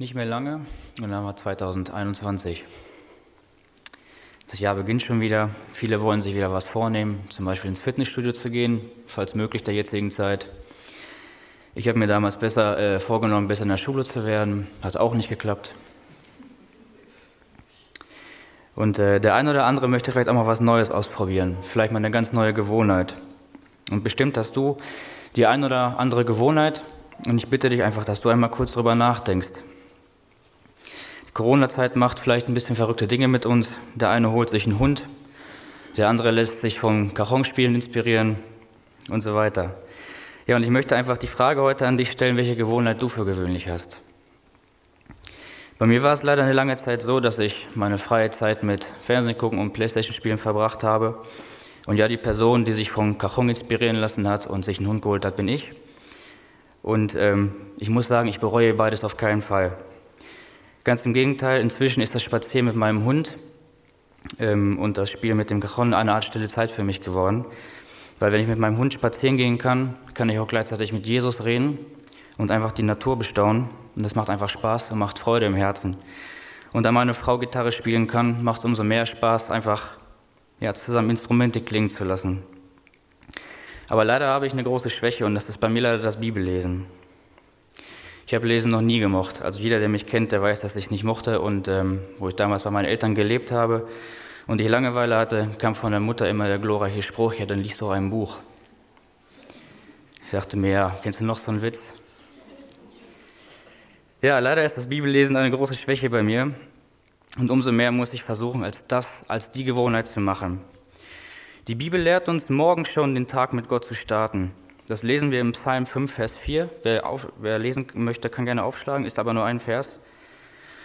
Nicht mehr lange und dann haben wir 2021. Das Jahr beginnt schon wieder. Viele wollen sich wieder was vornehmen, zum Beispiel ins Fitnessstudio zu gehen, falls möglich der jetzigen Zeit. Ich habe mir damals besser äh, vorgenommen, besser in der Schule zu werden. Hat auch nicht geklappt. Und äh, der eine oder andere möchte vielleicht auch mal was Neues ausprobieren, vielleicht mal eine ganz neue Gewohnheit. Und bestimmt hast du die ein oder andere Gewohnheit und ich bitte dich einfach, dass du einmal kurz drüber nachdenkst. Corona-Zeit macht vielleicht ein bisschen verrückte Dinge mit uns. Der eine holt sich einen Hund, der andere lässt sich vom Cajonspielen inspirieren und so weiter. Ja, und ich möchte einfach die Frage heute an dich stellen, welche Gewohnheit du für gewöhnlich hast. Bei mir war es leider eine lange Zeit so, dass ich meine freie Zeit mit Fernsehen gucken und Playstation spielen verbracht habe. Und ja, die Person, die sich vom Cajon inspirieren lassen hat und sich einen Hund geholt hat, bin ich. Und ähm, ich muss sagen, ich bereue beides auf keinen Fall. Ganz im Gegenteil, inzwischen ist das Spazieren mit meinem Hund ähm, und das Spiel mit dem Cajon eine Art stille Zeit für mich geworden. Weil wenn ich mit meinem Hund spazieren gehen kann, kann ich auch gleichzeitig mit Jesus reden und einfach die Natur bestaunen. Und das macht einfach Spaß und macht Freude im Herzen. Und da meine Frau Gitarre spielen kann, macht es umso mehr Spaß, einfach ja, zusammen Instrumente klingen zu lassen. Aber leider habe ich eine große Schwäche und das ist bei mir leider das Bibellesen. Ich habe Lesen noch nie gemocht. Also jeder, der mich kennt, der weiß, dass ich es nicht mochte. Und ähm, wo ich damals bei meinen Eltern gelebt habe und ich Langeweile hatte, kam von der Mutter immer der glorreiche Spruch, ja, dann liest du ein Buch. Ich dachte mir, ja, kennst du noch so einen Witz? Ja, leider ist das Bibellesen eine große Schwäche bei mir. Und umso mehr muss ich versuchen, als das, als die Gewohnheit zu machen. Die Bibel lehrt uns, morgen schon den Tag mit Gott zu starten. Das lesen wir im Psalm 5, Vers 4. Wer, auf, wer lesen möchte, kann gerne aufschlagen, ist aber nur ein Vers.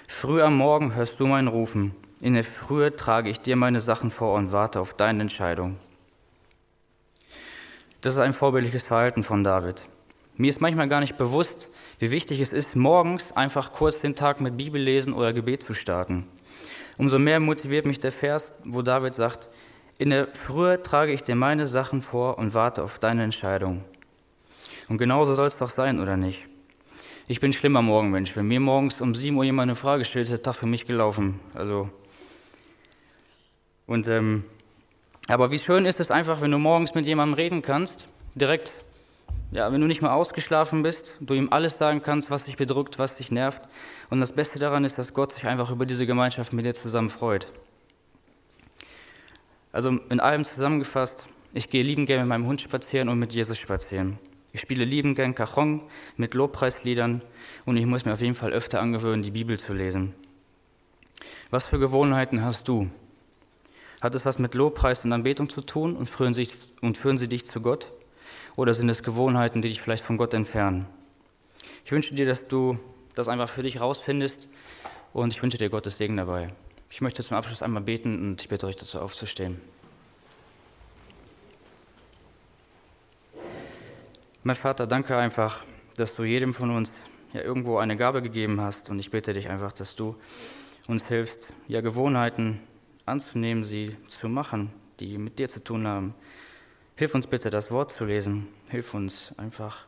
Früh am Morgen hörst du mein Rufen. In der Frühe trage ich dir meine Sachen vor und warte auf deine Entscheidung. Das ist ein vorbildliches Verhalten von David. Mir ist manchmal gar nicht bewusst, wie wichtig es ist, morgens einfach kurz den Tag mit Bibellesen oder Gebet zu starten. Umso mehr motiviert mich der Vers, wo David sagt, in der Frühe trage ich dir meine Sachen vor und warte auf deine Entscheidung. Und genauso soll es doch sein, oder nicht? Ich bin ein schlimmer Morgenmensch. Wenn mir morgens um 7 Uhr jemand eine Frage stellt, ist der Tag für mich gelaufen. Also und ähm, aber wie schön ist es einfach, wenn du morgens mit jemandem reden kannst, direkt, ja, wenn du nicht mal ausgeschlafen bist, du ihm alles sagen kannst, was dich bedrückt, was dich nervt. Und das Beste daran ist, dass Gott sich einfach über diese Gemeinschaft mit dir zusammen freut. Also in allem zusammengefasst, ich gehe lieben gern mit meinem Hund spazieren und mit Jesus spazieren. Ich spiele lieben gern Cajon mit Lobpreisliedern und ich muss mir auf jeden Fall öfter angewöhnen, die Bibel zu lesen. Was für Gewohnheiten hast du? Hat es was mit Lobpreis und Anbetung zu tun und führen, sich, und führen sie dich zu Gott? Oder sind es Gewohnheiten, die dich vielleicht von Gott entfernen? Ich wünsche dir, dass du das einfach für dich rausfindest und ich wünsche dir Gottes Segen dabei. Ich möchte zum Abschluss einmal beten und ich bitte euch dazu aufzustehen. Mein Vater, danke einfach, dass du jedem von uns ja irgendwo eine Gabe gegeben hast und ich bitte dich einfach, dass du uns hilfst, ja Gewohnheiten anzunehmen, sie zu machen, die mit dir zu tun haben. Hilf uns bitte, das Wort zu lesen. Hilf uns einfach,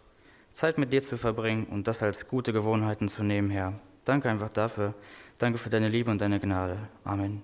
Zeit mit dir zu verbringen und das als gute Gewohnheiten zu nehmen, Herr. Danke einfach dafür. Danke für deine Liebe und deine Gnade. Amen.